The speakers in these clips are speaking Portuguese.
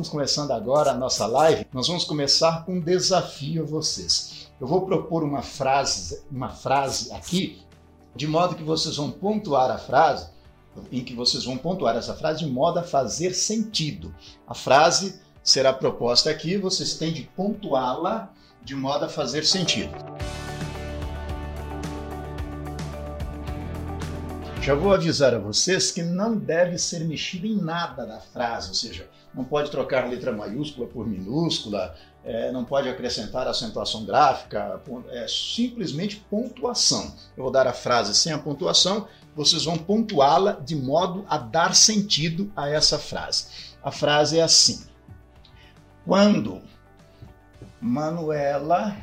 estamos começando agora a nossa live, nós vamos começar com um desafio a vocês. Eu vou propor uma frase, uma frase aqui, de modo que vocês vão pontuar a frase, em que vocês vão pontuar essa frase de modo a fazer sentido. A frase será proposta aqui, vocês têm de pontuá-la de modo a fazer sentido. Já vou avisar a vocês que não deve ser mexido em nada da frase, ou seja, não pode trocar letra maiúscula por minúscula, é, não pode acrescentar acentuação gráfica, é simplesmente pontuação. Eu vou dar a frase sem a pontuação, vocês vão pontuá-la de modo a dar sentido a essa frase. A frase é assim: Quando Manuela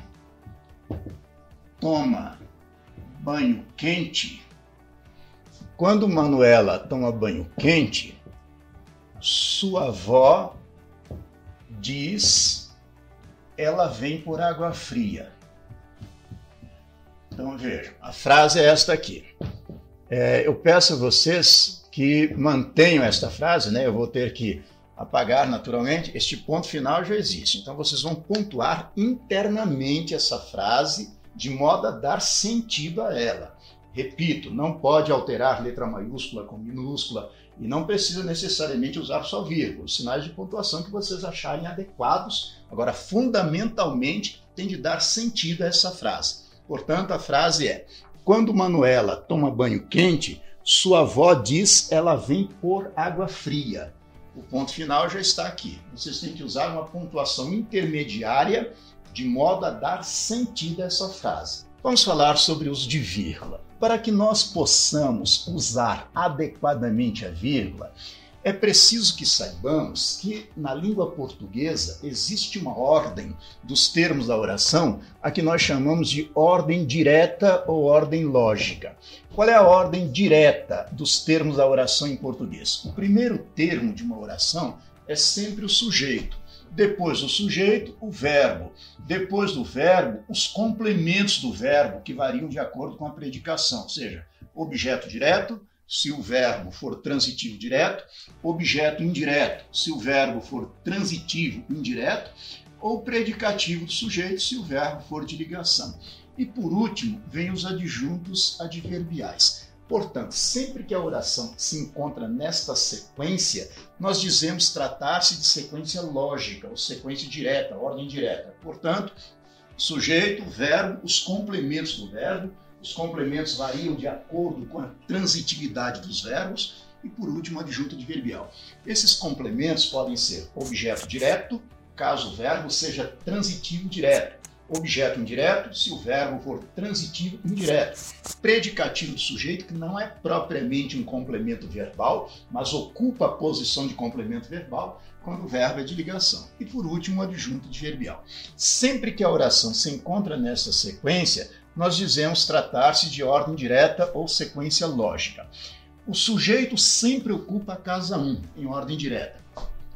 toma banho quente, quando Manuela toma banho quente, sua avó diz ela vem por água fria. Então vejam, a frase é esta aqui. É, eu peço a vocês que mantenham esta frase, né? Eu vou ter que apagar naturalmente. Este ponto final já existe. Então vocês vão pontuar internamente essa frase de modo a dar sentido a ela. Repito, não pode alterar letra maiúscula com minúscula e não precisa necessariamente usar só vírgula, sinais de pontuação que vocês acharem adequados. Agora, fundamentalmente, tem de dar sentido a essa frase. Portanto, a frase é: Quando Manuela toma banho quente, sua avó diz ela vem por água fria. O ponto final já está aqui. Vocês têm que usar uma pontuação intermediária de modo a dar sentido a essa frase. Vamos falar sobre os de vírgula. Para que nós possamos usar adequadamente a vírgula, é preciso que saibamos que na língua portuguesa existe uma ordem dos termos da oração a que nós chamamos de ordem direta ou ordem lógica. Qual é a ordem direta dos termos da oração em português? O primeiro termo de uma oração é sempre o sujeito. Depois do sujeito, o verbo. Depois do verbo, os complementos do verbo, que variam de acordo com a predicação, ou seja, objeto direto, se o verbo for transitivo direto, objeto indireto, se o verbo for transitivo indireto, ou predicativo do sujeito, se o verbo for de ligação. E por último, vem os adjuntos adverbiais. Portanto, sempre que a oração se encontra nesta sequência, nós dizemos tratar-se de sequência lógica, ou sequência direta, ordem direta. Portanto, sujeito, verbo, os complementos do verbo, os complementos variam de acordo com a transitividade dos verbos e, por último, adjunto adverbial. Esses complementos podem ser objeto direto, caso o verbo seja transitivo direto, objeto indireto, se o verbo for transitivo indireto. Predicativo do sujeito, que não é propriamente um complemento verbal, mas ocupa a posição de complemento verbal quando o verbo é de ligação. E por último, o adjunto adverbial. Sempre que a oração se encontra nessa sequência, nós dizemos tratar-se de ordem direta ou sequência lógica. O sujeito sempre ocupa a casa 1, em ordem direta.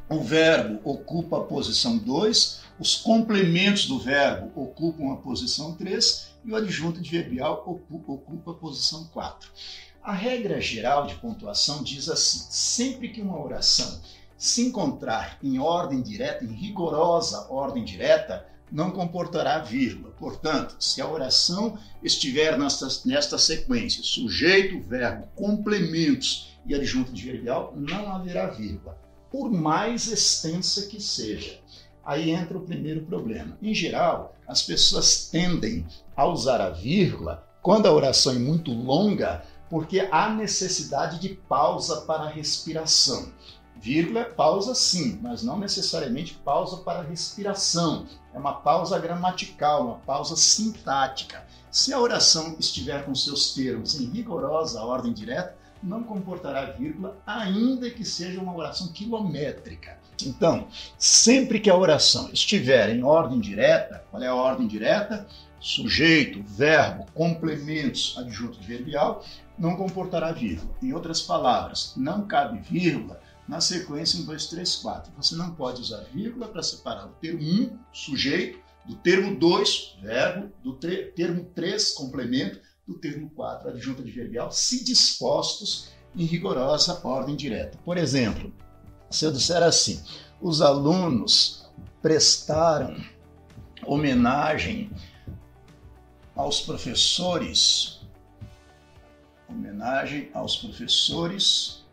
O verbo ocupa a posição 2 os complementos do verbo ocupam a posição 3 e o adjunto adverbial ocupa, a posição 4. A regra geral de pontuação diz assim: sempre que uma oração se encontrar em ordem direta, em rigorosa ordem direta, não comportará vírgula. Portanto, se a oração estiver nesta, nesta sequência, sujeito, verbo, complementos e adjunto adverbial, não haverá vírgula, por mais extensa que seja. Aí entra o primeiro problema. Em geral, as pessoas tendem a usar a vírgula quando a oração é muito longa, porque há necessidade de pausa para a respiração. Vírgula é pausa sim, mas não necessariamente pausa para a respiração. É uma pausa gramatical, uma pausa sintática. Se a oração estiver com seus termos em rigorosa ordem direta, não comportará vírgula, ainda que seja uma oração quilométrica. Então, sempre que a oração estiver em ordem direta, qual é a ordem direta? Sujeito, verbo, complementos, adjunto adverbial, não comportará vírgula. Em outras palavras, não cabe vírgula na sequência 1, 2, 3, 4. Você não pode usar vírgula para separar o termo 1, sujeito, do termo 2, verbo, do termo 3, complemento, do termo 4, adjunto adverbial, se dispostos em rigorosa ordem direta. Por exemplo, se eu disser assim, os alunos prestaram homenagem aos professores, homenagem aos professores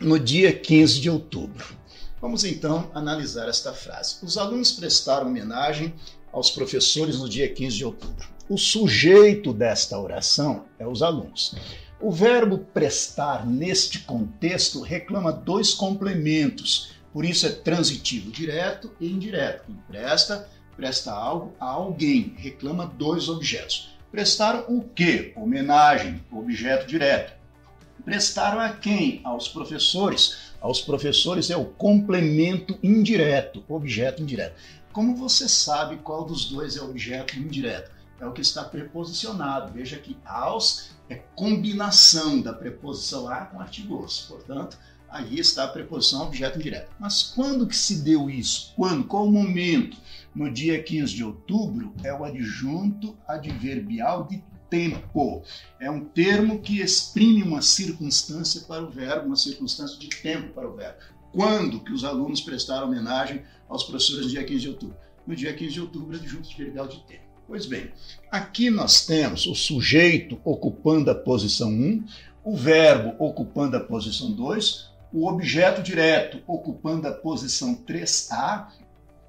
no dia 15 de outubro. Vamos então analisar esta frase. Os alunos prestaram homenagem aos professores no dia 15 de outubro. O sujeito desta oração é os alunos. O verbo prestar, neste contexto, reclama dois complementos, por isso é transitivo direto e indireto. Quem presta, presta algo a alguém, reclama dois objetos. Prestaram o quê? Homenagem, objeto direto. Prestaram a quem? Aos professores. Aos professores é o complemento indireto, objeto indireto. Como você sabe qual dos dois é objeto indireto? É o que está preposicionado. Veja que aos é combinação da preposição a com artigo os. Portanto, aí está a preposição objeto indireto. Mas quando que se deu isso? Quando? Qual o momento? No dia 15 de outubro é o adjunto adverbial de tempo. É um termo que exprime uma circunstância para o verbo, uma circunstância de tempo para o verbo. Quando que os alunos prestaram homenagem aos professores no dia 15 de outubro? No dia 15 de outubro, adjunto adverbial de tempo. Pois bem, aqui nós temos o sujeito ocupando a posição 1, o verbo ocupando a posição 2, o objeto direto ocupando a posição 3A,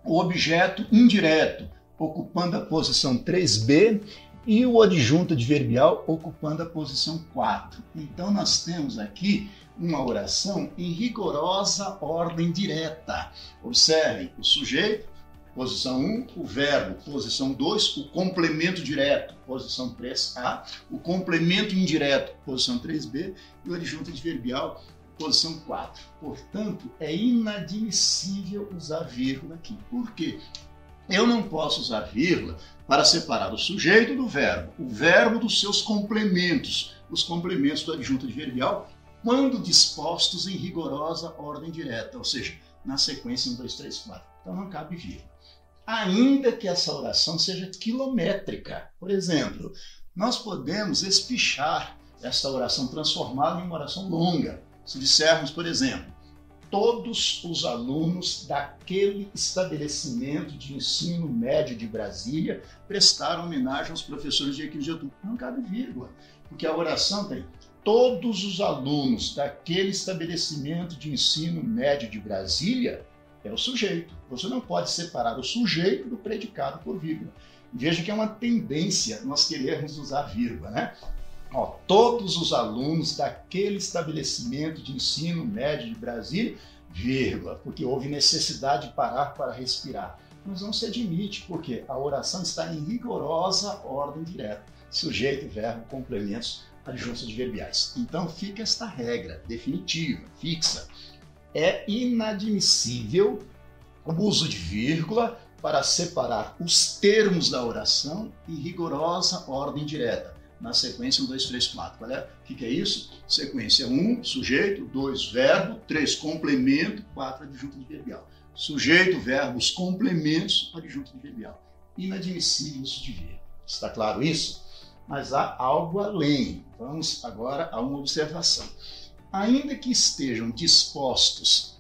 o objeto indireto ocupando a posição 3B e o adjunto adverbial ocupando a posição 4. Então nós temos aqui uma oração em rigorosa ordem direta. Observe o sujeito, posição 1, o verbo, posição 2, o complemento direto, posição 3A, o complemento indireto, posição 3B, e o adjunto adverbial, posição 4. Portanto, é inadmissível usar vírgula aqui. Por quê? Eu não posso usar vírgula para separar o sujeito do verbo, o verbo dos seus complementos, os complementos do adjunto adverbial, quando dispostos em rigorosa ordem direta, ou seja, na sequência 1, 2, 3, 4. Então não cabe vírgula ainda que essa oração seja quilométrica. Por exemplo, nós podemos espichar esta oração, transformá-la em uma oração longa. Se dissermos, por exemplo, todos os alunos daquele estabelecimento de ensino médio de Brasília prestaram homenagem aos professores de outubro. Não cabe vírgula, porque a oração tem todos os alunos daquele estabelecimento de ensino médio de Brasília é o sujeito. Você não pode separar o sujeito do predicado por vírgula. Veja que é uma tendência nós querermos usar vírgula, né? Ó, todos os alunos daquele estabelecimento de ensino médio de Brasília, vírgula, porque houve necessidade de parar para respirar. Mas não se admite, porque a oração está em rigorosa ordem direta. Sujeito, verbo, complementos, adjuntos adverbiais. Então fica esta regra definitiva, fixa é inadmissível o uso de vírgula para separar os termos da oração em rigorosa ordem direta. Na sequência 1, 2, 3, 4. Qual é? O que é isso? Sequência 1, sujeito, 2, verbo, 3, complemento, 4, adjunto adverbial. Sujeito, verbos, complementos, adjunto adverbial. Inadmissível isso de vírgula. Está claro isso? Mas há algo além. Vamos agora a uma observação ainda que estejam dispostos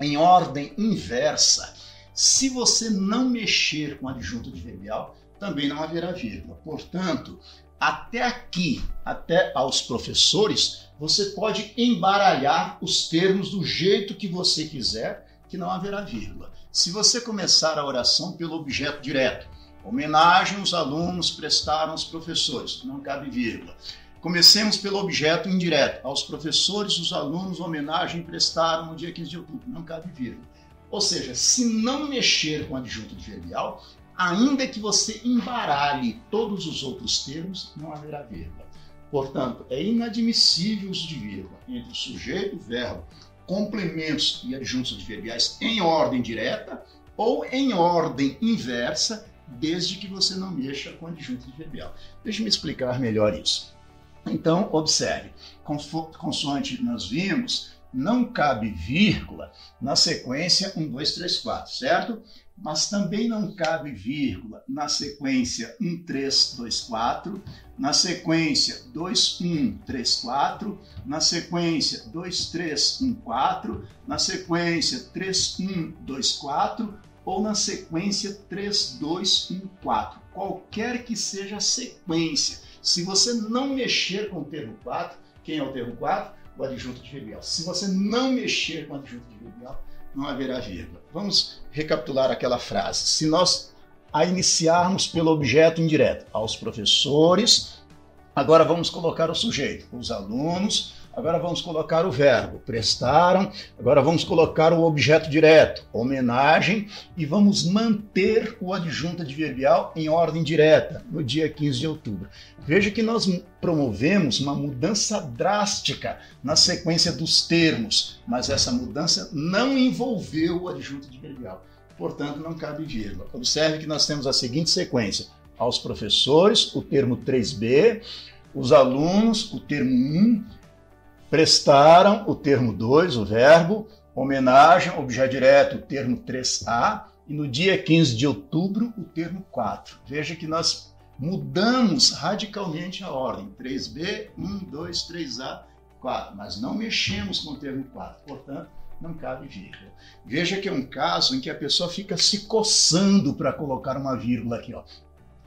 em ordem inversa, se você não mexer com adjunto adverbial, também não haverá vírgula. Portanto, até aqui, até aos professores, você pode embaralhar os termos do jeito que você quiser, que não haverá vírgula. Se você começar a oração pelo objeto direto, homenagem os alunos prestaram aos professores, não cabe vírgula. Comecemos pelo objeto indireto. Aos professores, os alunos, homenagem prestaram no dia 15 de outubro. Não cabe vírgula. Ou seja, se não mexer com adjunto adverbial, ainda que você embaralhe todos os outros termos, não haverá vírgula. Portanto, é inadmissível o uso de vírgula entre sujeito, verbo, complementos e adjuntos adverbiais em ordem direta ou em ordem inversa, desde que você não mexa com adjunto adverbial. Deixe-me explicar melhor isso. Então, observe, consoante nós vimos, não cabe vírgula na sequência 1, 2, 3, 4, certo? mas também não cabe vírgula na sequência 1324, na sequência 2134, na sequência 2314, na sequência 3124 ou na sequência 3214. Qualquer que seja a sequência. Se você não mexer com o termo 4, quem é o termo 4? O adjunto adverbial. Se você não mexer com o adjunto adverbial, não haverá vírgula. Vamos recapitular aquela frase. Se nós a iniciarmos pelo objeto indireto, aos professores, agora vamos colocar o sujeito, os alunos, agora vamos colocar o verbo, prestaram, agora vamos colocar o objeto direto, homenagem, e vamos manter o adjunto adverbial em ordem direta, no dia 15 de outubro. Veja que nós promovemos uma mudança drástica na sequência dos termos, mas essa mudança não envolveu o adjunto adverbial. Portanto não cabe vírgula. Observe que nós temos a seguinte sequência: aos professores, o termo 3b, os alunos, o termo 1, prestaram, o termo 2, o verbo, homenagem, objeto direto, o termo 3a, e no dia 15 de outubro, o termo 4. Veja que nós mudamos radicalmente a ordem: 3b, 1, 2, 3a, 4, mas não mexemos com o termo 4. Portanto, não cabe vírgula. Veja que é um caso em que a pessoa fica se coçando para colocar uma vírgula aqui, ó.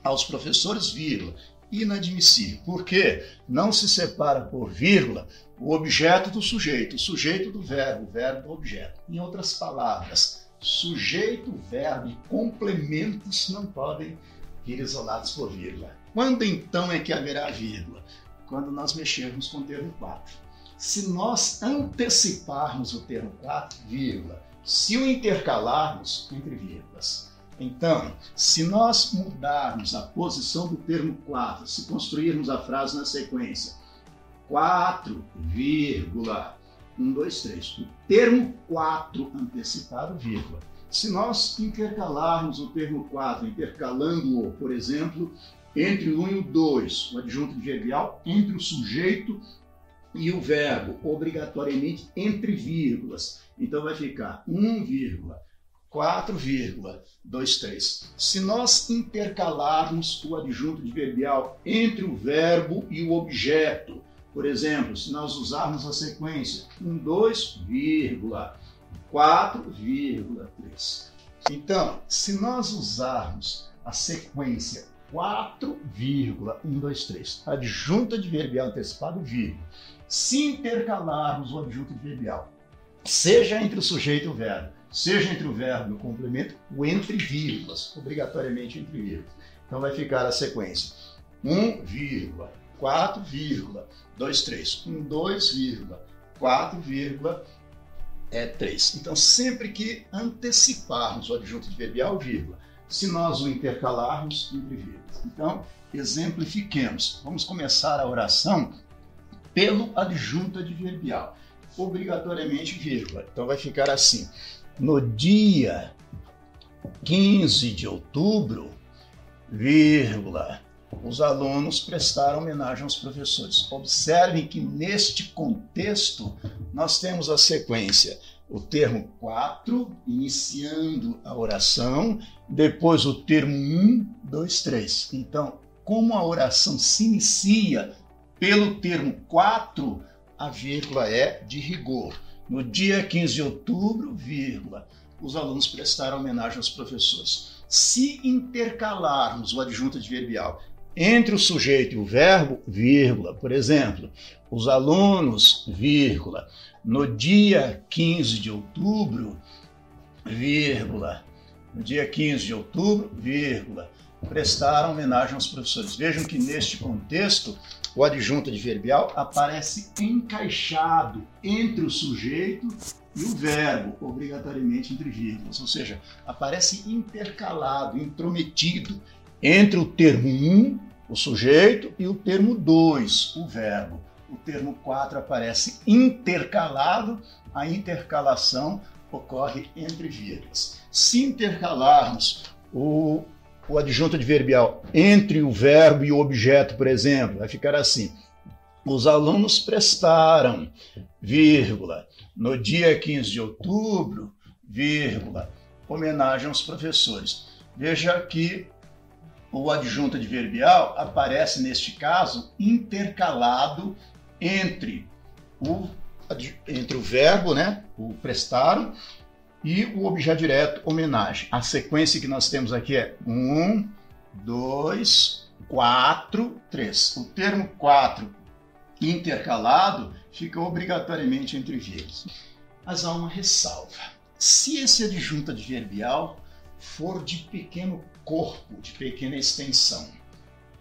Aos professores, vírgula. Inadmissível. Por quê? Não se separa por vírgula o objeto do sujeito, o sujeito do verbo, o verbo do objeto. Em outras palavras, sujeito, verbo e complementos não podem vir isolados por vírgula. Quando então é que haverá vírgula? Quando nós mexermos com o termo 4 se nós anteciparmos o termo 4, vírgula, se o intercalarmos entre vírgulas. Então, se nós mudarmos a posição do termo 4, se construirmos a frase na sequência 4, vírgula, 1, 2, 3, o termo 4 antecipado, vírgula. Se nós intercalarmos o termo 4, intercalando-o, por exemplo, entre o 1 e o 2, o adjunto adverbial, entre o sujeito e o verbo obrigatoriamente entre vírgulas. Então vai ficar 1, 4,23. Se nós intercalarmos o adjunto adverbial entre o verbo e o objeto, por exemplo, se nós usarmos a sequência 1, 2, 4,3. Então, se nós usarmos a sequência 4,123, adjunto adverbial antecipado, vírgula, se intercalarmos o adjunto adverbial, seja entre o sujeito e o verbo, seja entre o verbo e o complemento, o entre vírgulas, obrigatoriamente entre vírgulas. Então vai ficar a sequência 1, vírgula, 4, vírgula, 2, 3, 1, 2, vírgula, 4, vírgula, é 3. Então sempre que anteciparmos o adjunto adverbial, vírgula, se nós o intercalarmos entre vírgulas. Então, exemplifiquemos. Vamos começar a oração pelo adjunto adverbial. Obrigatoriamente vírgula. Então vai ficar assim: no dia 15 de outubro, vírgula, os alunos prestaram homenagem aos professores. Observem que neste contexto nós temos a sequência, o termo 4, iniciando a oração, depois o termo 1, 2, 3. Então, como a oração se inicia pelo termo 4, a vírgula é de rigor. No dia 15 de outubro, vírgula, os alunos prestaram homenagem aos professores. Se intercalarmos o adjunto adverbial entre o sujeito e o verbo, vírgula, por exemplo, os alunos, vírgula, no dia 15 de outubro, vírgula, no dia 15 de outubro, vírgula, prestaram homenagem aos professores. Vejam que neste contexto o adjunto adverbial aparece encaixado entre o sujeito e o verbo, obrigatoriamente entre vírgulas, ou seja, aparece intercalado, intrometido entre o termo 1, o sujeito, e o termo 2, o verbo. O termo 4 aparece intercalado, a intercalação ocorre entre vírgulas. Se intercalarmos o o adjunto adverbial entre o verbo e o objeto, por exemplo, vai ficar assim: os alunos prestaram, vírgula, no dia 15 de outubro, vírgula, homenagem aos professores. Veja que o adjunto adverbial aparece, neste caso, intercalado entre o, entre o verbo, né, o prestaram, e o objeto direto, homenagem. A sequência que nós temos aqui é um, dois, quatro, três. O termo quatro intercalado fica obrigatoriamente entre vírgulas. Mas há uma ressalva. Se esse adjunto adverbial for de pequeno corpo, de pequena extensão,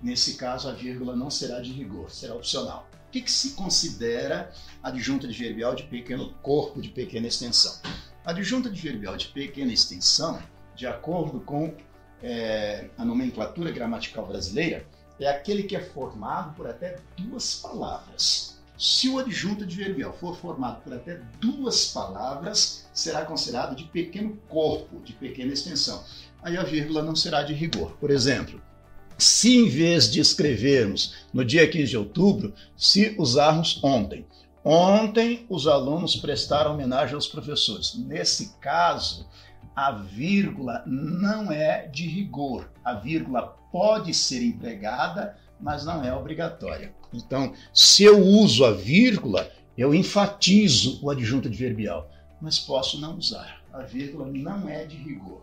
nesse caso a vírgula não será de rigor, será opcional. O que, que se considera adjunto adverbial de pequeno corpo, de pequena extensão? Adjunto adverbial de pequena extensão, de acordo com é, a nomenclatura gramatical brasileira, é aquele que é formado por até duas palavras. Se o adjunto adverbial for formado por até duas palavras, será considerado de pequeno corpo, de pequena extensão. Aí a vírgula não será de rigor. Por exemplo, se em vez de escrevermos no dia 15 de outubro, se usarmos ontem, Ontem, os alunos prestaram homenagem aos professores. Nesse caso, a vírgula não é de rigor. A vírgula pode ser empregada, mas não é obrigatória. Então, se eu uso a vírgula, eu enfatizo o adjunto adverbial, mas posso não usar. A vírgula não é de rigor.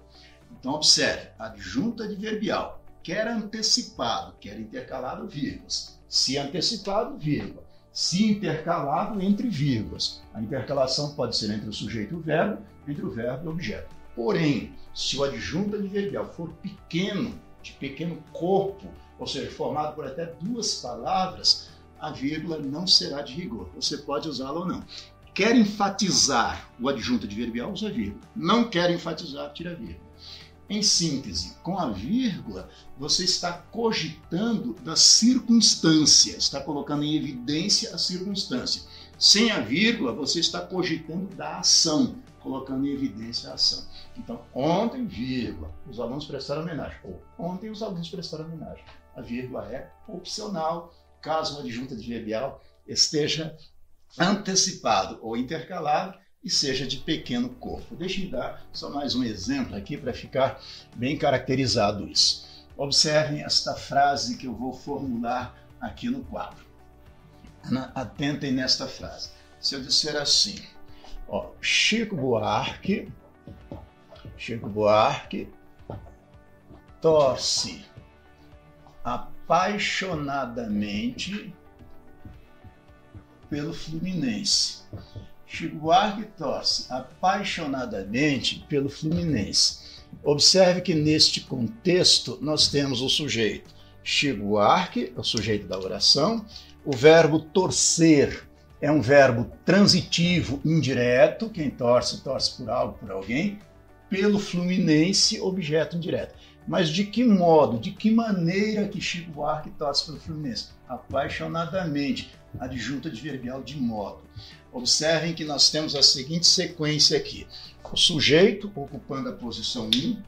Então, observe: adjunto adverbial, quer antecipado, quer intercalado, vírgulas. Se antecipado, vírgula se intercalado entre vírgulas. A intercalação pode ser entre o sujeito e o verbo, entre o verbo e o objeto. Porém, se o adjunto adverbial for pequeno, de pequeno corpo, ou seja, formado por até duas palavras, a vírgula não será de rigor. Você pode usá-la ou não. Quer enfatizar o adjunto adverbial, usa vírgula. Não quer enfatizar, tira vírgula. Em síntese, com a vírgula, você está cogitando da circunstância, está colocando em evidência a circunstância. Sem a vírgula, você está cogitando da ação, colocando em evidência a ação. Então, ontem, vírgula, os alunos prestaram homenagem. Ou ontem, os alunos prestaram homenagem. A vírgula é opcional, caso o adjunto adverbial esteja antecipado ou intercalado e seja de pequeno corpo. Deixe me dar só mais um exemplo aqui para ficar bem caracterizado isso. Observem esta frase que eu vou formular aqui no quadro. Atentem nesta frase. Se eu disser assim, ó, Chico Buarque, Chico Buarque torce apaixonadamente pelo Fluminense. Chico Buarque torce apaixonadamente pelo Fluminense. Observe que neste contexto nós temos o sujeito Chico Buarque, é o sujeito da oração, o verbo torcer é um verbo transitivo indireto, quem torce, torce por algo, por alguém, pelo Fluminense, objeto indireto. Mas de que modo, de que maneira que Chico Buarque torce pelo Fluminense? Apaixonadamente, adjunta adverbial de modo. Observem que nós temos a seguinte sequência aqui. O sujeito ocupando a posição 1,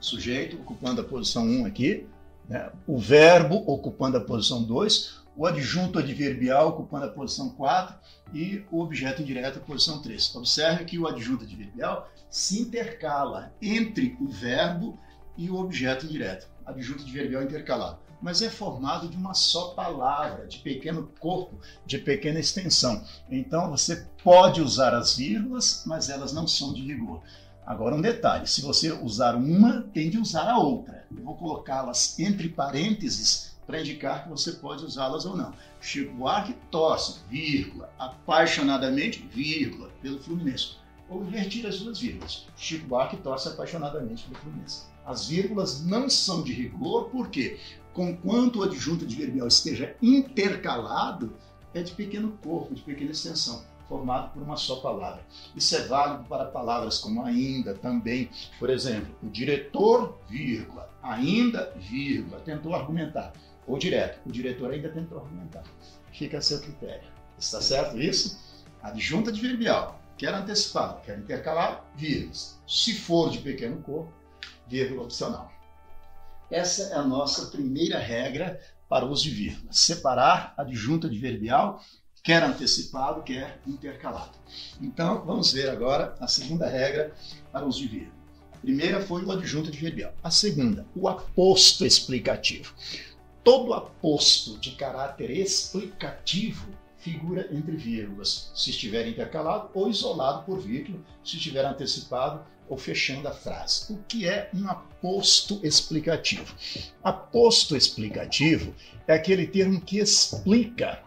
sujeito ocupando a posição 1 aqui, né? o verbo ocupando a posição 2, o adjunto adverbial ocupando a posição 4 e o objeto indireto a posição 3. Observe que o adjunto adverbial se intercala entre o verbo e o objeto indireto. Adjunto adverbial intercalado mas é formado de uma só palavra, de pequeno corpo, de pequena extensão. Então você pode usar as vírgulas, mas elas não são de rigor. Agora um detalhe, se você usar uma, tem de usar a outra. Eu vou colocá-las entre parênteses para indicar que você pode usá-las ou não. Chico Buarque torce, vírgula, apaixonadamente, vírgula, pelo Fluminense. Ou invertir as duas vírgulas. Chico Buarque torce apaixonadamente pelo Fluminense. As vírgulas não são de rigor, por quê? Conquanto o adjunto adverbial esteja intercalado, é de pequeno corpo, de pequena extensão, formado por uma só palavra. Isso é válido para palavras como ainda, também. Por exemplo, o diretor, vírgula, ainda, vírgula, tentou argumentar. Ou direto, o diretor ainda tentou argumentar. Fica a seu critério. Está certo isso? Adjunto adverbial, quer antecipado, quer intercalado, vírgulas. Se for de pequeno corpo, vírgula opcional. Essa é a nossa primeira regra para o uso de vírgula. Separar adjunto adverbial, quer antecipado, quer intercalado. Então, vamos ver agora a segunda regra para o uso de vírgula. Primeira foi o adjunto adverbial. A segunda, o aposto explicativo. Todo aposto de caráter explicativo figura entre vírgulas, se estiver intercalado ou isolado por vírgula, se estiver antecipado ou fechando a frase. O que é um aposto explicativo? Aposto explicativo é aquele termo que explica,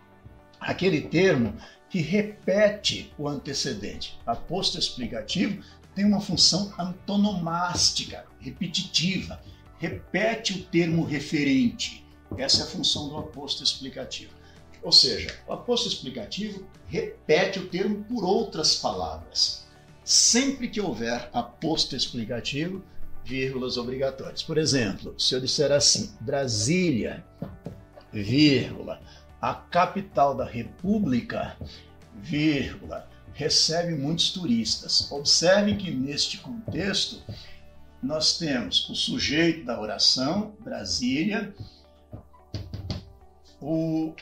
aquele termo que repete o antecedente. Aposto explicativo tem uma função antonomástica, repetitiva, repete o termo referente. Essa é a função do aposto explicativo. Ou seja, o aposto explicativo repete o termo por outras palavras. Sempre que houver aposto explicativo, vírgulas obrigatórias. Por exemplo, se eu disser assim, Brasília, vírgula, a capital da República, vírgula, recebe muitos turistas. Observe que neste contexto nós temos o sujeito da oração, Brasília, o,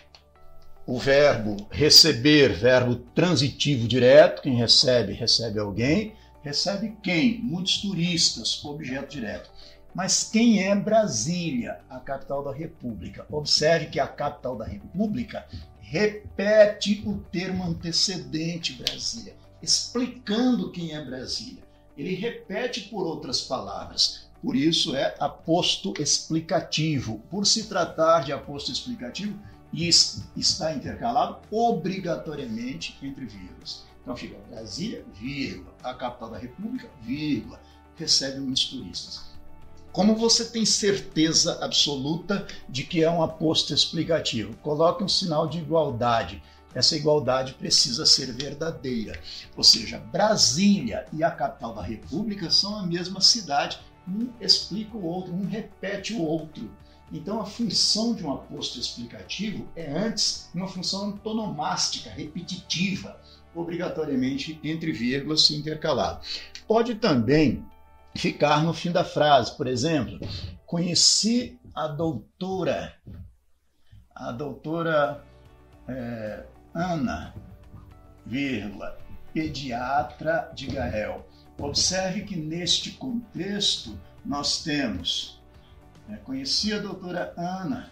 o verbo receber, verbo transitivo direto, quem recebe, recebe alguém, recebe quem? Muitos turistas, objeto direto. Mas quem é Brasília, a capital da República? Observe que a capital da República repete o termo antecedente Brasília, explicando quem é Brasília. Ele repete por outras palavras. Por isso é aposto explicativo. Por se tratar de aposto explicativo, e está intercalado obrigatoriamente entre vírgulas. Então fica Brasília, vírgula, a capital da República, vírgula, recebe muitos turistas. Como você tem certeza absoluta de que é um aposto explicativo? Coloque um sinal de igualdade. Essa igualdade precisa ser verdadeira. Ou seja, Brasília e a capital da República são a mesma cidade. Um explica o outro, um repete o outro. Então, a função de um aposto explicativo é antes uma função antonomástica, repetitiva, obrigatoriamente entre vírgulas e intercalado. Pode também ficar no fim da frase. Por exemplo, conheci a doutora, a doutora é, Ana, vírgula, pediatra de Gael. Observe que neste contexto nós temos, é, conheci a doutora Ana,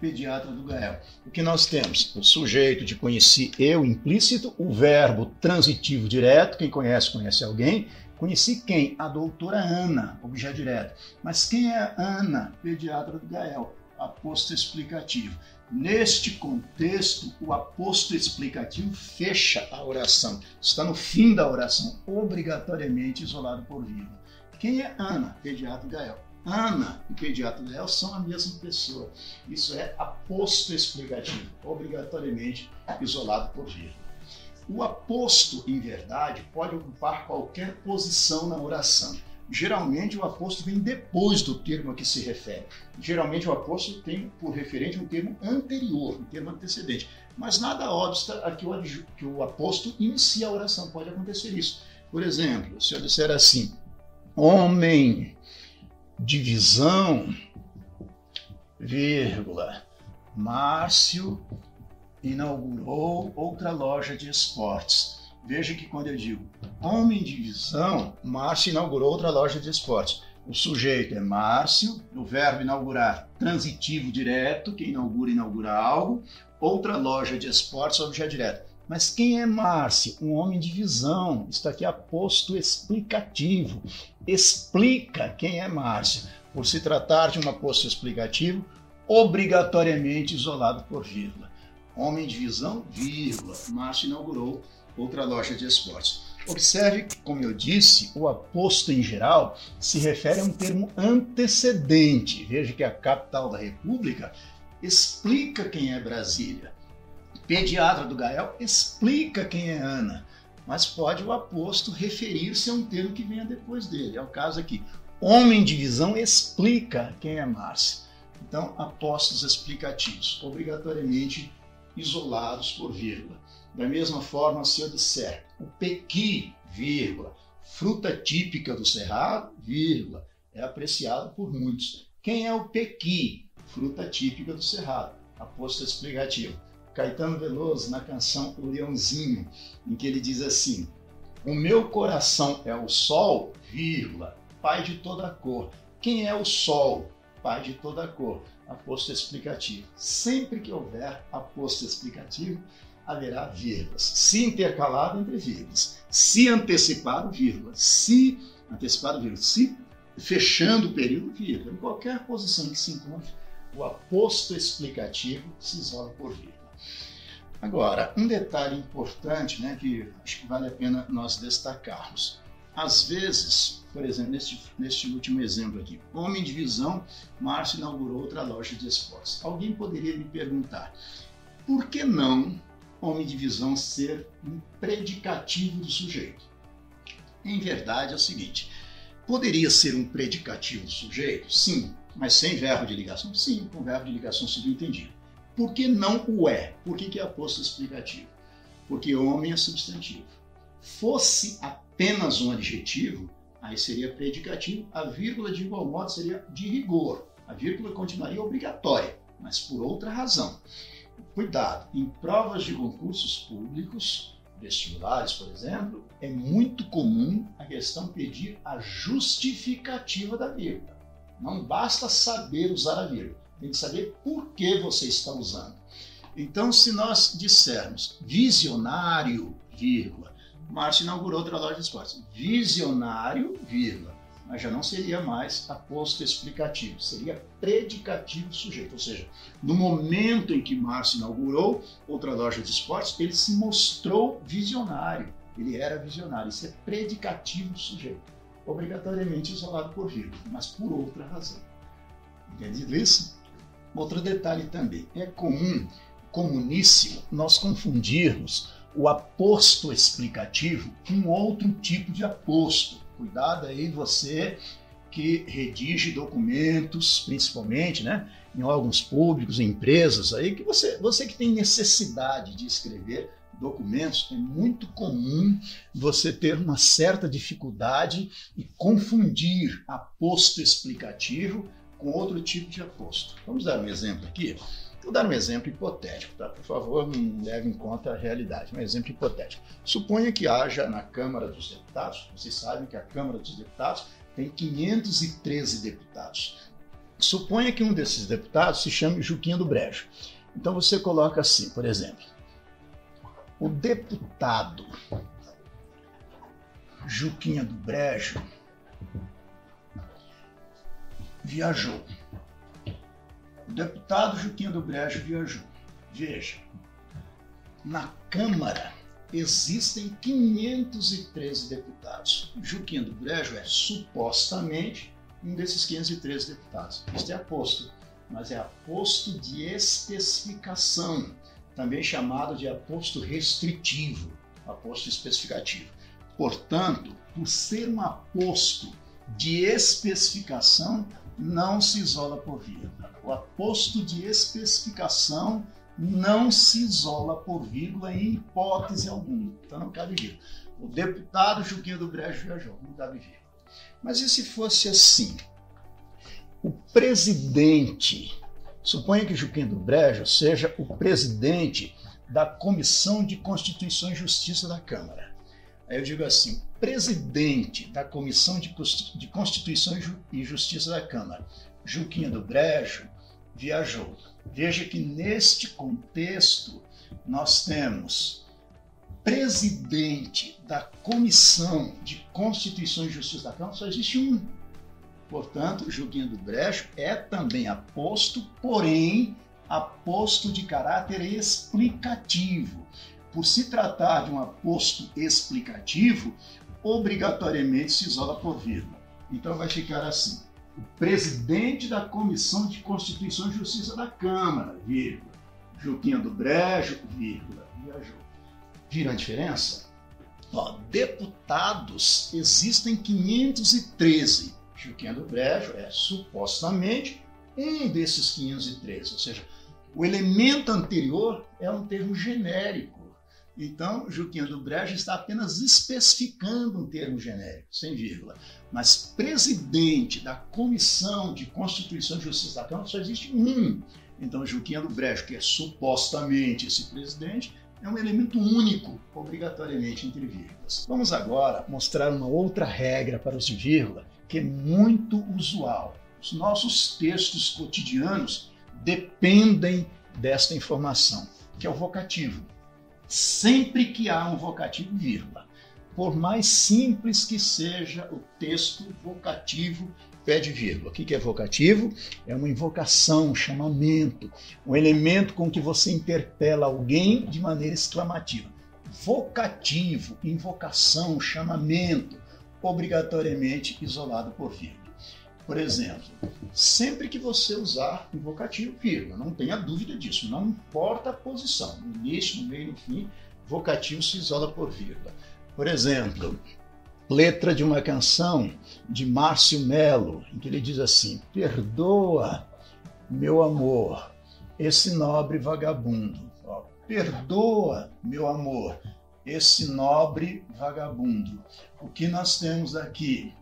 pediatra do Gael. O que nós temos? O sujeito de conheci eu implícito, o verbo transitivo direto, quem conhece, conhece alguém, Conheci quem? A doutora Ana, objeto direto. Mas quem é Ana, pediatra do Gael? Aposto explicativo. Neste contexto, o aposto explicativo fecha a oração. Está no fim da oração, obrigatoriamente isolado por vírgula. Quem é Ana, pediatra do Gael? Ana e pediatra Gael são a mesma pessoa. Isso é aposto explicativo, obrigatoriamente isolado por vírgula. O aposto, em verdade, pode ocupar qualquer posição na oração. Geralmente, o aposto vem depois do termo a que se refere. Geralmente, o aposto tem por referente um termo anterior, um termo antecedente. Mas nada obsta a que o, que o aposto inicie a oração. Pode acontecer isso. Por exemplo, se eu disser assim: homem, divisão, vírgula, Márcio inaugurou outra loja de esportes. Veja que quando eu digo homem de visão, Márcio inaugurou outra loja de esportes. O sujeito é Márcio, o verbo inaugurar transitivo direto, que inaugura, inaugura algo. Outra loja de esportes, objeto direto. Mas quem é Márcio? Um homem de visão. Está aqui aposto explicativo. Explica quem é Márcio. Por se tratar de um aposto explicativo, obrigatoriamente isolado por vírgula. Homem de visão, vírgula. Márcio inaugurou outra loja de esportes. Observe que, como eu disse, o aposto em geral se refere a um termo antecedente. Veja que a capital da República explica quem é Brasília. Pediatra do Gael explica quem é Ana. Mas pode o aposto referir-se a um termo que venha depois dele. É o caso aqui. Homem de visão explica quem é Márcio. Então, apostos explicativos, obrigatoriamente isolados por vírgula. Da mesma forma, se eu disser o pequi, vírgula, fruta típica do cerrado, vírgula, é apreciado por muitos. Quem é o pequi, fruta típica do cerrado? Aposto explicativo. Caetano Veloso, na canção O Leãozinho, em que ele diz assim: O meu coração é o sol, vírgula, pai de toda cor. Quem é o sol? Pai de toda cor. Aposto explicativo. Sempre que houver aposto explicativo, haverá vírgulas. Se intercalado entre vírgulas. Se antecipado, vírgula. Se antecipado, vírgula. Se fechando o período, vírgula. Em qualquer posição que se encontre, o aposto explicativo se isola por vírgula. Agora, um detalhe importante né, que acho que vale a pena nós destacarmos. Às vezes, por exemplo, neste, neste último exemplo aqui, Homem de Visão, Márcio inaugurou outra loja de esportes. Alguém poderia me perguntar, por que não Homem de Visão ser um predicativo do sujeito? Em verdade é o seguinte, poderia ser um predicativo do sujeito? Sim, mas sem verbo de ligação? Sim, com verbo de ligação subentendido. Por que não o é? Por que, que é aposto explicativo? Porque homem é substantivo. Fosse apenas um adjetivo, aí seria predicativo, a vírgula de igual modo seria de rigor. A vírgula continuaria obrigatória, mas por outra razão. Cuidado, em provas de concursos públicos, vestibulares, por exemplo, é muito comum a questão pedir a justificativa da vírgula. Não basta saber usar a vírgula, tem que saber por que você está usando. Então, se nós dissermos visionário, vírgula, Márcio inaugurou outra loja de esportes. Visionário, vírgula. Mas já não seria mais aposto explicativo, seria predicativo sujeito. Ou seja, no momento em que Márcio inaugurou outra loja de esportes, ele se mostrou visionário. Ele era visionário. Isso é predicativo sujeito. Obrigatoriamente isolado por vírgula, mas por outra razão. Entendido isso? Outro detalhe também. É comum, comuníssimo, nós confundirmos o aposto explicativo com outro tipo de aposto. Cuidado aí você que redige documentos, principalmente, né, em órgãos públicos, em empresas aí, que você, você que tem necessidade de escrever documentos, é muito comum você ter uma certa dificuldade e confundir aposto explicativo com outro tipo de aposto. Vamos dar um exemplo aqui? Vou dar um exemplo hipotético, tá? Por favor, leve em conta a realidade. Um exemplo hipotético. Suponha que haja na Câmara dos Deputados, vocês sabem que a Câmara dos Deputados tem 513 deputados. Suponha que um desses deputados se chame Juquinha do Brejo. Então você coloca assim, por exemplo, o deputado Juquinha do Brejo viajou o deputado Juquinha do Brejo viajou. Veja, na Câmara existem 513 deputados. Juquinha do Brejo é supostamente um desses 513 deputados. Isto é aposto, mas é aposto de especificação, também chamado de aposto restritivo, aposto especificativo. Portanto, por ser um aposto de especificação, não se isola por vírgula. O aposto de especificação não se isola por vírgula em hipótese alguma. Então não cabe vírgula. O deputado Juquinha do Brejo viajou, não cabe vírgula. Mas e se fosse assim? O presidente, suponha que Juquinha do Brejo seja o presidente da Comissão de Constituição e Justiça da Câmara. Aí eu digo assim: presidente da Comissão de Constituição e Justiça da Câmara, Juquinha do Brejo, viajou. Veja que neste contexto nós temos presidente da Comissão de Constituição e Justiça da Câmara, só existe um. Portanto, Juquinha do Brejo é também aposto, porém aposto de caráter explicativo. Por se tratar de um aposto explicativo, obrigatoriamente se isola por vírgula. Então vai ficar assim: o presidente da Comissão de Constituição e Justiça da Câmara, vírgula. Juquinha do Brejo, vírgula. Viajou. Viram a diferença? Ó, deputados existem 513. Juquinha do Brejo é supostamente um desses 513, ou seja, o elemento anterior é um termo genérico então, Juquinha do Brejo está apenas especificando um termo genérico, sem vírgula. Mas presidente da Comissão de Constituição e Justiça da Câmara só existe um. Então, Juquinha do Brejo, que é supostamente esse presidente, é um elemento único, obrigatoriamente entre vírgulas. Vamos agora mostrar uma outra regra para os de vírgula que é muito usual. Os nossos textos cotidianos dependem desta informação, que é o vocativo. Sempre que há um vocativo, vírgula, por mais simples que seja o texto vocativo, pede vírgula. O que é vocativo? É uma invocação, um chamamento, um elemento com que você interpela alguém de maneira exclamativa. Vocativo, invocação, chamamento, obrigatoriamente isolado por vírgula. Por exemplo, sempre que você usar um vocativo, vírgula, não tenha dúvida disso, não importa a posição, no início, no meio, no fim, vocativo se isola por vírgula. Por exemplo, letra de uma canção de Márcio Melo, em que ele diz assim: Perdoa, meu amor, esse nobre vagabundo. Ó, Perdoa, meu amor, esse nobre vagabundo. O que nós temos aqui?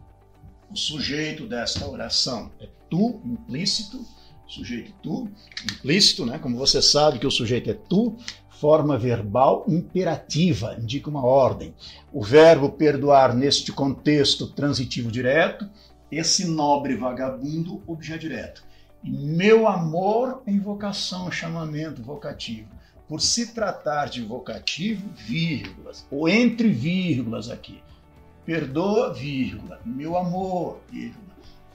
O sujeito desta oração é tu, implícito, sujeito tu, implícito, né? Como você sabe que o sujeito é tu, forma verbal imperativa, indica uma ordem. O verbo perdoar neste contexto transitivo direto, esse nobre vagabundo, objeto direto. E meu amor, invocação, chamamento vocativo. Por se tratar de vocativo, vírgulas, ou entre vírgulas aqui. Perdoa, vírgula. Meu amor, vírgula.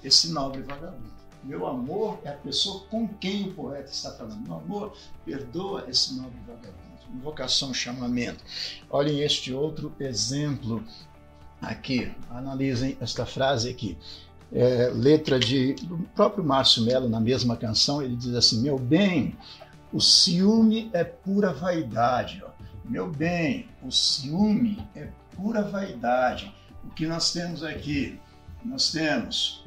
Esse nobre vagabundo. Meu amor é a pessoa com quem o poeta está falando. Meu amor, perdoa esse nobre vagabundo. Invocação, chamamento. Olhem este outro exemplo aqui. Analisem esta frase aqui. É, letra de, do próprio Márcio Melo, na mesma canção, ele diz assim: Meu bem, o ciúme é pura vaidade. Ó. Meu bem, o ciúme é pura vaidade. O que nós temos aqui? Nós temos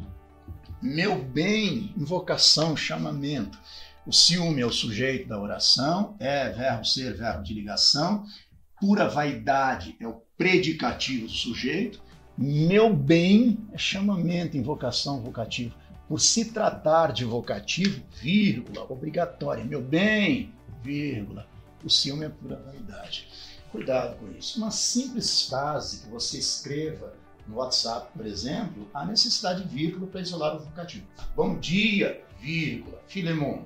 meu bem, invocação, chamamento. O ciúme é o sujeito da oração, é verbo ser, verbo de ligação. Pura vaidade é o predicativo do sujeito. Meu bem é chamamento, invocação, vocativo. Por se tratar de vocativo, vírgula, obrigatória. Meu bem, vírgula. O ciúme é pura vaidade. Cuidado com isso. Uma simples frase que você escreva no WhatsApp, por exemplo, há necessidade de vírgula para isolar o vocativo. Bom dia, vírgula, Filemon.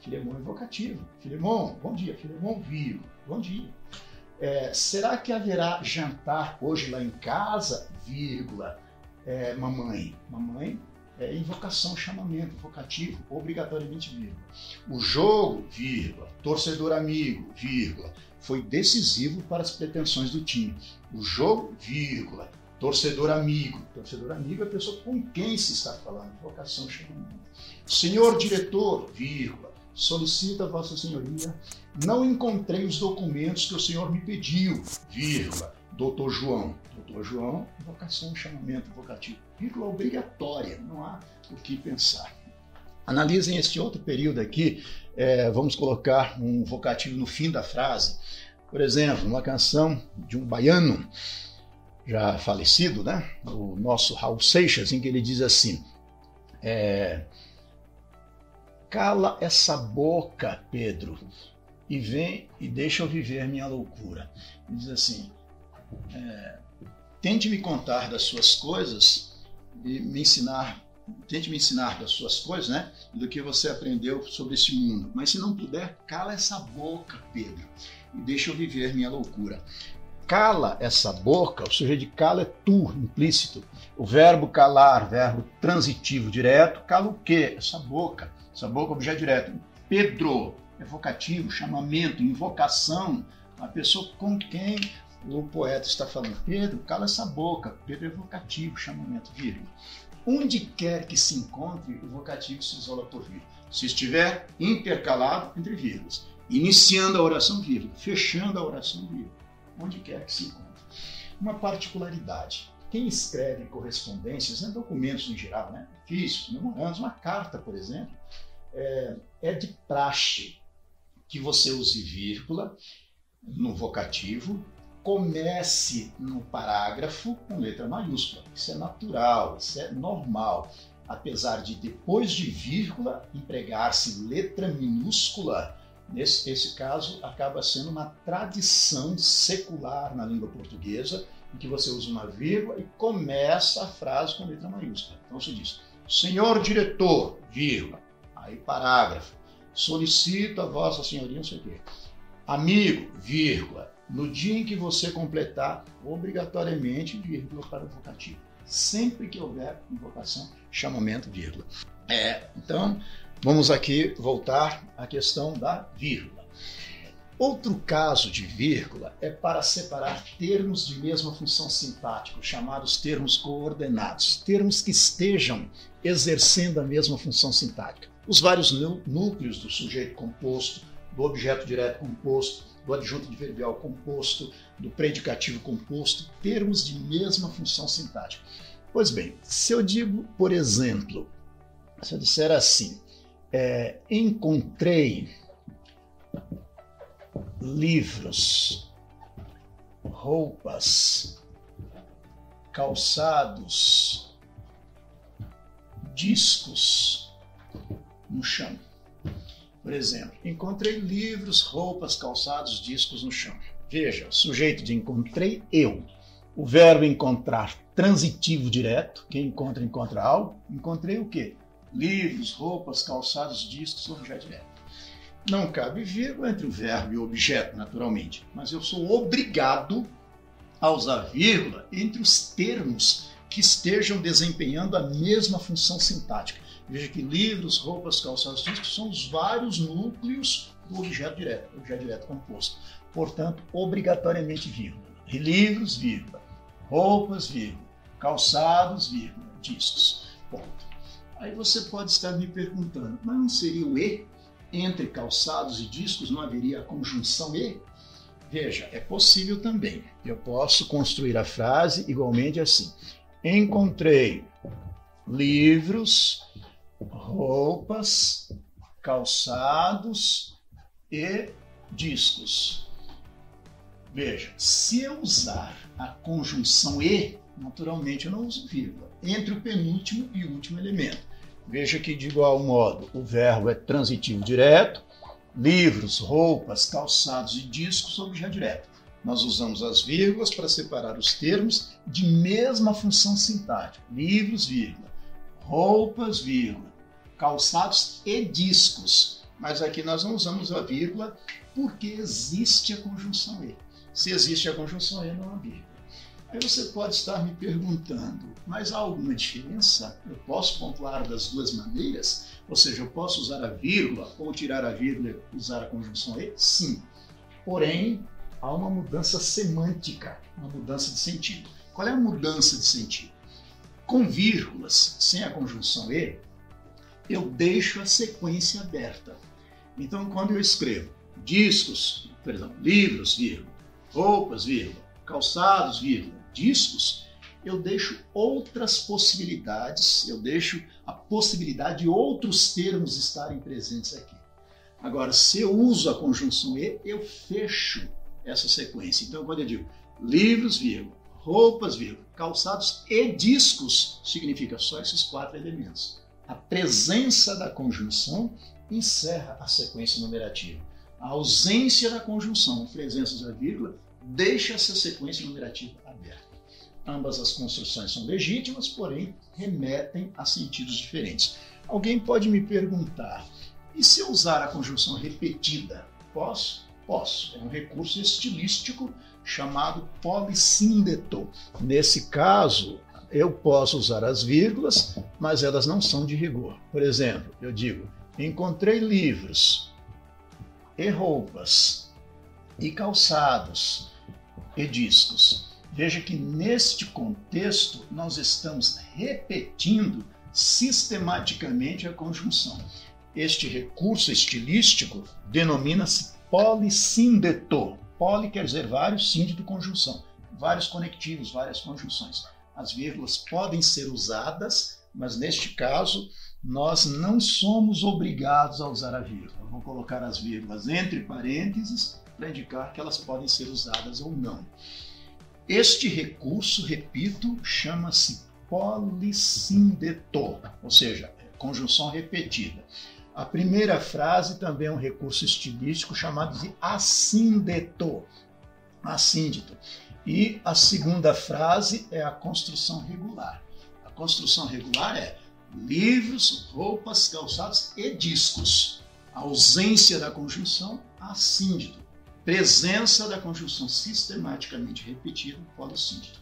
Filemon é vocativo. Filemon, bom dia. Filemon, vírgula, bom dia. É, será que haverá jantar hoje lá em casa, vírgula, é, mamãe? Mamãe é invocação, chamamento, vocativo, obrigatoriamente vírgula. O jogo, vírgula, torcedor amigo, vírgula, foi decisivo para as pretensões do time. O jogo, vírgula, torcedor amigo. Torcedor amigo é a pessoa com quem se está falando, vocação, chamamento. Senhor diretor, vírgula, solicita Vossa Senhoria, não encontrei os documentos que o Senhor me pediu, vírgula, doutor João. Doutor João, vocação, chamamento vocativo, vírgula obrigatória, não há o que pensar. Analisem este outro período aqui, é, vamos colocar um vocativo no fim da frase. Por exemplo, uma canção de um baiano, já falecido, né? o nosso Raul Seixas, em que ele diz assim: é, Cala essa boca, Pedro, e vem e deixa eu viver minha loucura. Ele diz assim: é, Tente me contar das suas coisas e me ensinar tente me ensinar das suas coisas, né? Do que você aprendeu sobre esse mundo. Mas se não puder, cala essa boca, Pedro, e deixa eu viver minha loucura. Cala essa boca, o sujeito de cala é tu, implícito. O verbo calar, verbo transitivo direto, cala o quê? Essa boca. Essa boca, objeto direto. Pedro, evocativo, chamamento, invocação. A pessoa com quem o poeta está falando. Pedro, cala essa boca. Pedro evocativo, chamamento, vírgula. Onde quer que se encontre, o vocativo se isola por vírgula. Se estiver intercalado entre vírgulas. Iniciando a oração, vírgula. Fechando a oração, vírgula. Onde quer que se encontre. Uma particularidade. Quem escreve correspondências, né, documentos em geral, né, ofícios, memorandos, uma carta, por exemplo, é, é de praxe que você use vírgula no vocativo comece no parágrafo com letra maiúscula. Isso é natural, isso é normal. Apesar de depois de vírgula empregar-se letra minúscula Nesse esse caso, acaba sendo uma tradição secular na língua portuguesa, em que você usa uma vírgula e começa a frase com letra maiúscula. Então se diz, senhor diretor, vírgula, aí parágrafo, solicito a vossa senhoria, não sei o quê. Amigo, vírgula, no dia em que você completar, obrigatoriamente, vírgula para o vocativo. Sempre que houver invocação, chamamento, vírgula. É, então, vamos aqui voltar à questão da vírgula. Outro caso de vírgula é para separar termos de mesma função sintática, chamados termos coordenados, termos que estejam exercendo a mesma função sintática. Os vários núcleos do sujeito composto, do objeto direto composto, do adjunto adverbial composto, do predicativo composto, termos de mesma função sintática. Pois bem, se eu digo, por exemplo, se eu disser assim, é, encontrei livros, roupas, calçados, discos no chão. Por exemplo, encontrei livros, roupas, calçados, discos no chão. Veja, sujeito de encontrei, eu. O verbo encontrar, transitivo direto. Quem encontra, encontra algo. Encontrei o quê? Livros, roupas, calçados, discos, objeto direto. Não cabe vírgula entre o verbo e o objeto, naturalmente, mas eu sou obrigado a usar vírgula entre os termos que estejam desempenhando a mesma função sintática. Veja que livros, roupas, calçados, discos são os vários núcleos do objeto direto, objeto direto composto. Portanto, obrigatoriamente vírgula. Livros, vírgula. Roupas, vírgula. Calçados, vírgula. Discos. Ponto. Aí você pode estar me perguntando, mas não seria o E? Entre calçados e discos não haveria a conjunção E? Veja, é possível também. Eu posso construir a frase igualmente assim. Encontrei livros, roupas, calçados e discos. Veja, se eu usar a conjunção e, naturalmente eu não uso vírgula, entre o penúltimo e o último elemento. Veja que, de igual modo, o verbo é transitivo direto, livros, roupas, calçados e discos, objeto direto. Nós usamos as vírgulas para separar os termos de mesma função sintática. Livros, vírgula. Roupas, vírgula. Calçados e discos. Mas aqui nós não usamos a vírgula porque existe a conjunção E. Se existe a conjunção E, não há vírgula. Aí você pode estar me perguntando, mas há alguma diferença? Eu posso pontuar das duas maneiras? Ou seja, eu posso usar a vírgula ou tirar a vírgula e usar a conjunção E? Sim. Porém, há uma mudança semântica, uma mudança de sentido. Qual é a mudança de sentido? Com vírgulas, sem a conjunção E, eu deixo a sequência aberta. Então, quando eu escrevo discos, perdão, livros, vírgula, roupas, vírgula, calçados, vírgula, discos, eu deixo outras possibilidades, eu deixo a possibilidade de outros termos estarem presentes aqui. Agora, se eu uso a conjunção E, eu fecho essa sequência. Então, quando eu digo livros, vírgula, roupas, vírgula, calçados e discos, significa só esses quatro elementos. A presença da conjunção encerra a sequência numerativa. A ausência da conjunção, presença da vírgula, deixa essa sequência numerativa aberta. Ambas as construções são legítimas, porém remetem a sentidos diferentes. Alguém pode me perguntar: e se eu usar a conjunção repetida? Posso? Posso. É um recurso estilístico chamado polissíndeto. Nesse caso, eu posso usar as vírgulas, mas elas não são de rigor. Por exemplo, eu digo: encontrei livros e roupas e calçados e discos. Veja que neste contexto nós estamos repetindo sistematicamente a conjunção. Este recurso estilístico denomina-se polissíndeto. Poli quer dizer vários, síndeto conjunção. Vários conectivos, várias conjunções. As vírgulas podem ser usadas, mas neste caso nós não somos obrigados a usar a vírgula. Vou colocar as vírgulas entre parênteses para indicar que elas podem ser usadas ou não. Este recurso, repito, chama-se polissíndeto, ou seja, conjunção repetida. A primeira frase também é um recurso estilístico chamado de assíndeto. Assíndito. E a segunda frase é a construção regular. A construção regular é livros, roupas, calçados e discos. A ausência da conjunção, assíndido. Presença da conjunção sistematicamente repetida, polissíndido.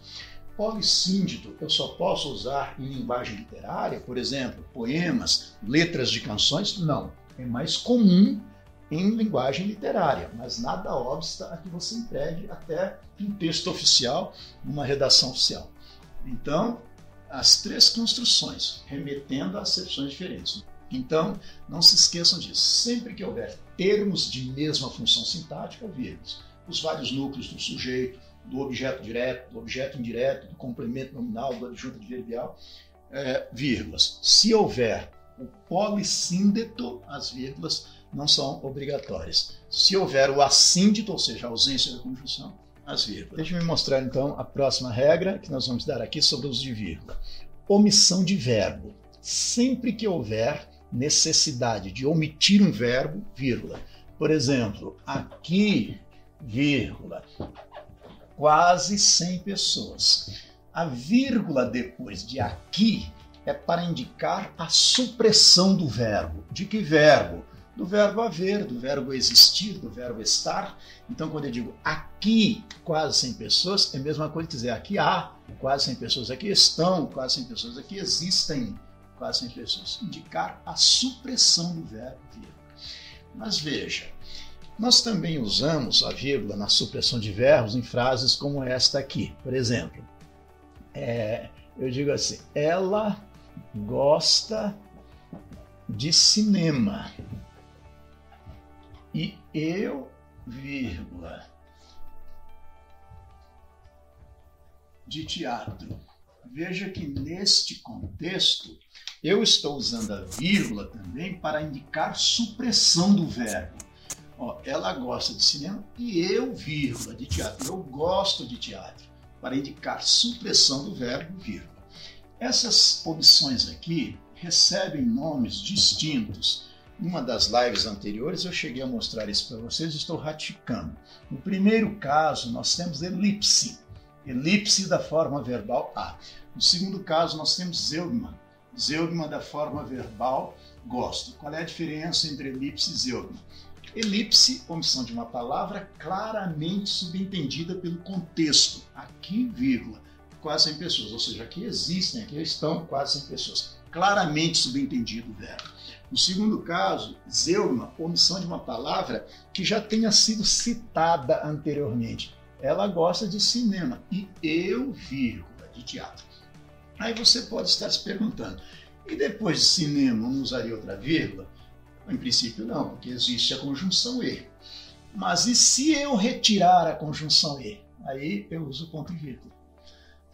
Polissíndido eu só posso usar em linguagem literária, por exemplo, poemas, letras de canções? Não. É mais comum em linguagem literária, mas nada obsta a que você empregue até um texto oficial, uma redação oficial. Então, as três construções, remetendo a acepções diferentes. Então, não se esqueçam disso. Sempre que houver termos de mesma função sintática, vírgulas. Os vários núcleos do sujeito, do objeto direto, do objeto indireto, do complemento nominal, do adjunto adverbial, é, vírgulas. Se houver o polissíndeto, as vírgulas não são obrigatórias. Se houver o assíndito, ou seja, a ausência da conjunção, as vírgulas. Deixa eu mostrar então a próxima regra que nós vamos dar aqui sobre o uso de vírgula. Omissão de verbo. Sempre que houver necessidade de omitir um verbo, vírgula. Por exemplo, aqui, vírgula, quase 100 pessoas. A vírgula depois de aqui é para indicar a supressão do verbo. De que verbo? Do verbo haver, do verbo existir, do verbo estar. Então, quando eu digo aqui quase 100 pessoas, é a mesma coisa que dizer aqui há quase 100 pessoas, aqui estão quase 100 pessoas, aqui existem quase 100 pessoas. Indicar a supressão do verbo vírgula. Mas veja, nós também usamos a vírgula na supressão de verbos em frases como esta aqui. Por exemplo, é, eu digo assim: ela gosta de cinema e eu, vírgula, de teatro. Veja que neste contexto eu estou usando a vírgula também para indicar supressão do verbo. Ó, ela gosta de cinema e eu, vírgula, de teatro. Eu gosto de teatro, para indicar supressão do verbo, vírgula. Essas omissões aqui recebem nomes distintos numa das lives anteriores eu cheguei a mostrar isso para vocês, estou ratificando. No primeiro caso, nós temos elipse, elipse da forma verbal a. No segundo caso, nós temos zeugma, zeugma da forma verbal gosto. Qual é a diferença entre elipse e zeugma? Elipse, omissão de uma palavra claramente subentendida pelo contexto. Aqui, vírgula, quase 100 pessoas. Ou seja, aqui existem, aqui estão quase 100 pessoas. Claramente subentendido o verbo. No segundo caso, zeugma, omissão de uma palavra que já tenha sido citada anteriormente. Ela gosta de cinema e eu, vírgula, de teatro. Aí você pode estar se perguntando, e depois de cinema não usaria outra vírgula? Em princípio não, porque existe a conjunção E. Mas e se eu retirar a conjunção E? Aí eu uso ponto e vírgula.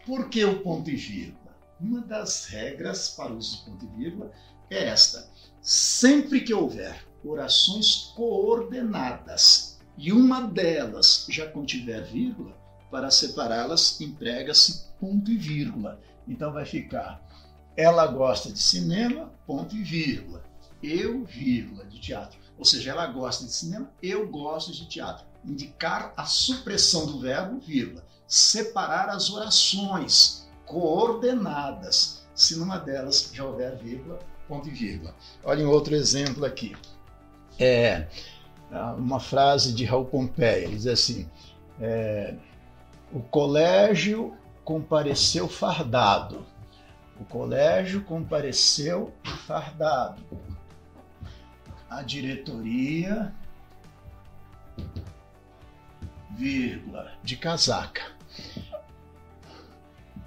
Por que o ponto e vírgula? Uma das regras para o uso de ponto e vírgula é esta Sempre que houver orações coordenadas e uma delas já contiver vírgula, para separá-las emprega-se ponto e vírgula. Então vai ficar ela gosta de cinema, ponto e vírgula. Eu, vírgula, de teatro. Ou seja, ela gosta de cinema, eu gosto de teatro. Indicar a supressão do verbo, vírgula. Separar as orações coordenadas. Se numa delas já houver vírgula, ponto e vírgula. Olhem outro exemplo aqui. É uma frase de Raul Pompeia, ele diz assim, é, o colégio compareceu fardado. O colégio compareceu fardado. A diretoria, vírgula, de casaca.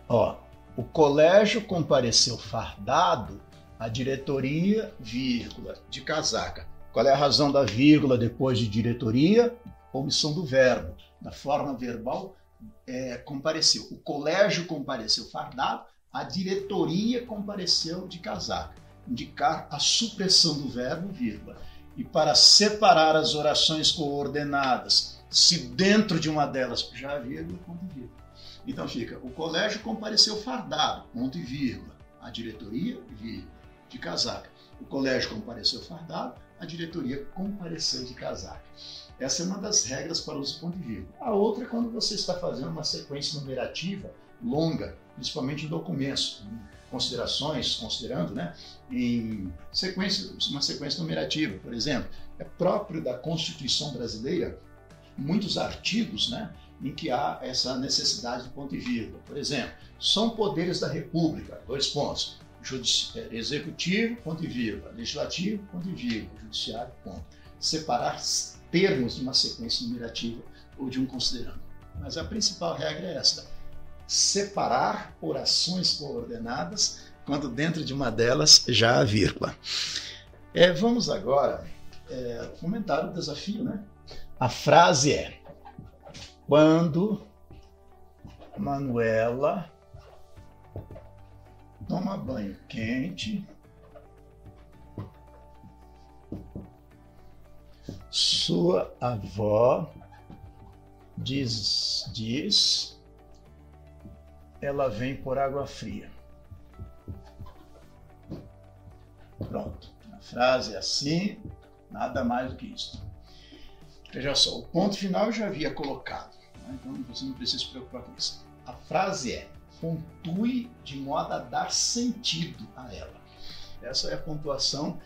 Ó, o colégio compareceu fardado a diretoria, vírgula, de casaca. Qual é a razão da vírgula depois de diretoria? Omissão do verbo. Da forma verbal, é, compareceu. O colégio compareceu fardado, a diretoria compareceu de casaca. Indicar a supressão do verbo, vírgula. E para separar as orações coordenadas, se dentro de uma delas já há vírgula, ponto e vírgula. Então fica, o colégio compareceu fardado, ponto e vírgula. A diretoria, vírgula de casaca. O colégio compareceu fardado, a diretoria compareceu de casaca. Essa é uma das regras para o uso ponto e vírgula. A outra é quando você está fazendo uma sequência numerativa longa, principalmente em documentos, considerações, considerando, né, em sequência, uma sequência numerativa, por exemplo. É próprio da Constituição brasileira muitos artigos, né, em que há essa necessidade de ponto e vírgula. Por exemplo, são poderes da República, dois pontos. É, executivo, ponto e vírgula. Legislativo, ponto e vírgula. Judiciário, ponto. Separar termos de uma sequência numerativa ou de um considerando. Mas a principal regra é esta: separar orações coordenadas quando dentro de uma delas já há vírgula. É, vamos agora é, comentar o desafio, né? A frase é: quando Manuela toma banho quente, sua avó diz, diz, ela vem por água fria. Pronto. A frase é assim, nada mais do que isso. Veja só, o ponto final eu já havia colocado, né? então você não precisa se preocupar com isso. A frase é: pontue de modo a dar sentido a ela. Essa é a pontuação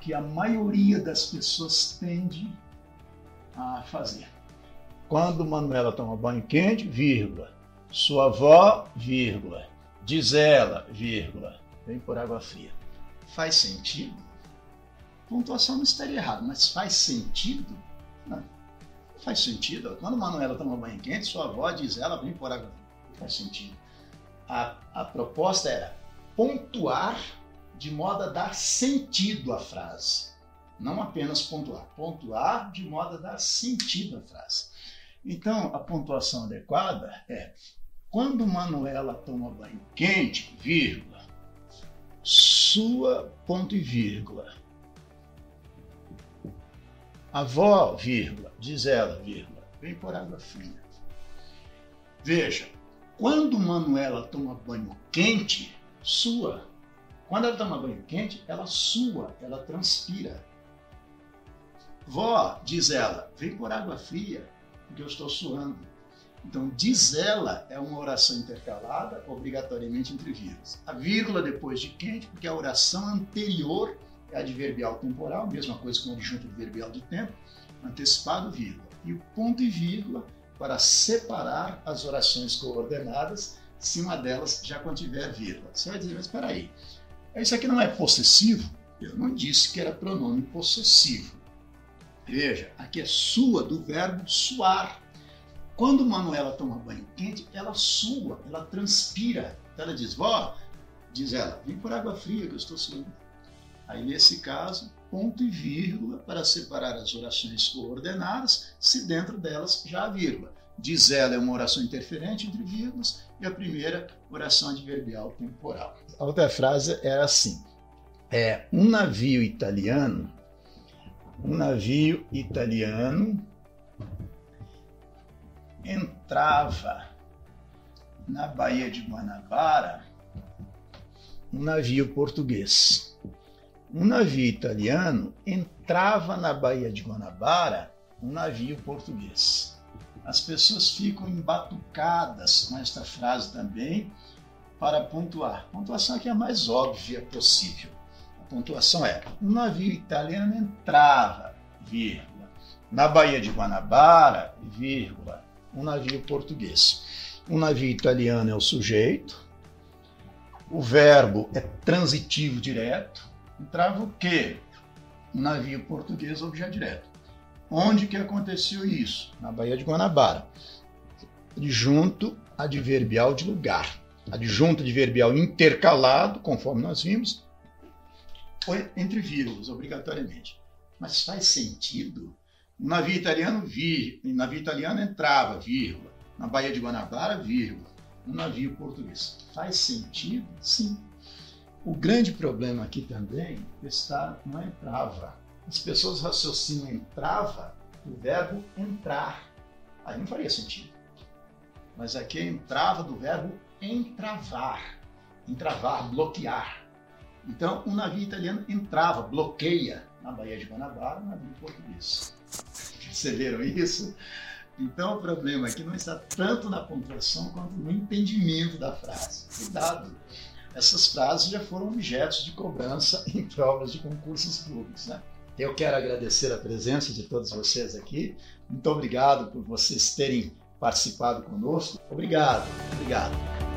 que a maioria das pessoas tende a fazer. Quando Manuela toma banho quente, vírgula. Sua avó, vírgula. Diz ela, vírgula. Vem por água fria. Faz sentido? Pontuação não estaria errada, mas faz sentido? Não. não faz sentido. Quando Manuela toma banho quente, sua avó diz ela, vem por água fria. Faz sentido a, a proposta era pontuar de modo a dar sentido à frase. Não apenas pontuar, pontuar de modo a dar sentido à frase. Então, a pontuação adequada é quando Manuela toma banho quente, vírgula, sua ponto e vírgula. Avó, vírgula, diz ela, vírgula, vem por água fria. Veja, quando Manuela toma banho quente, sua. Quando ela toma banho quente, ela sua, ela transpira. Vó, diz ela, vem por água fria, porque eu estou suando. Então, diz ela é uma oração intercalada, obrigatoriamente entre vírgulas. A vírgula depois de quente, porque a oração anterior é adverbial temporal, mesma coisa com o adjunto adverbial de tempo, antecipado, vírgula. E o ponto e vírgula para separar as orações coordenadas se uma delas já contiver vírgula. Você vai dizer, mas espera aí, isso aqui não é possessivo? Eu não disse que era pronome possessivo. Veja, aqui é sua do verbo suar. Quando Manuela toma banho quente, ela sua, ela transpira. Ela diz, vó, diz ela, vem por água fria que eu estou suando. Aí nesse caso, ponto e vírgula para separar as orações coordenadas, se dentro delas já há vírgula. Diz ela é uma oração interferente entre vírgulas e a primeira oração adverbial temporal. A outra frase era assim: é um navio italiano, um navio italiano entrava na Baía de Guanabara um navio português um navio italiano entrava na Baía de Guanabara um navio português. As pessoas ficam embatucadas com esta frase também para pontuar. Pontuação aqui é a mais óbvia possível. A pontuação é: um navio italiano entrava, vírgula, na Baía de Guanabara, vírgula, um navio português. Um navio italiano é o sujeito, o verbo é transitivo direto, entrava o quê? Um navio português objeto direto. Onde que aconteceu isso? Na Baía de Guanabara. Adjunto adverbial de lugar. Adjunto adverbial intercalado, conforme nós vimos, foi entre vírgulas, obrigatoriamente. Mas faz sentido? Um navio italiano, vir, navio italiano entrava, vírgula. Na Baía de Guanabara, vírgula. Um navio português. Faz sentido? Sim. O grande problema aqui também está não entrava. As pessoas raciocinam entrava do verbo entrar. Aí não faria sentido. Mas aqui é entrava do verbo entravar. Entravar, bloquear. Então, um navio italiano entrava, bloqueia na Baía de Guanabara um navio português. Perceberam isso? Então, o problema aqui não está tanto na pontuação quanto no entendimento da frase. Cuidado! Essas frases já foram objetos de cobrança em provas de concursos públicos. Né? Eu quero agradecer a presença de todos vocês aqui. Muito obrigado por vocês terem participado conosco. Obrigado, obrigado.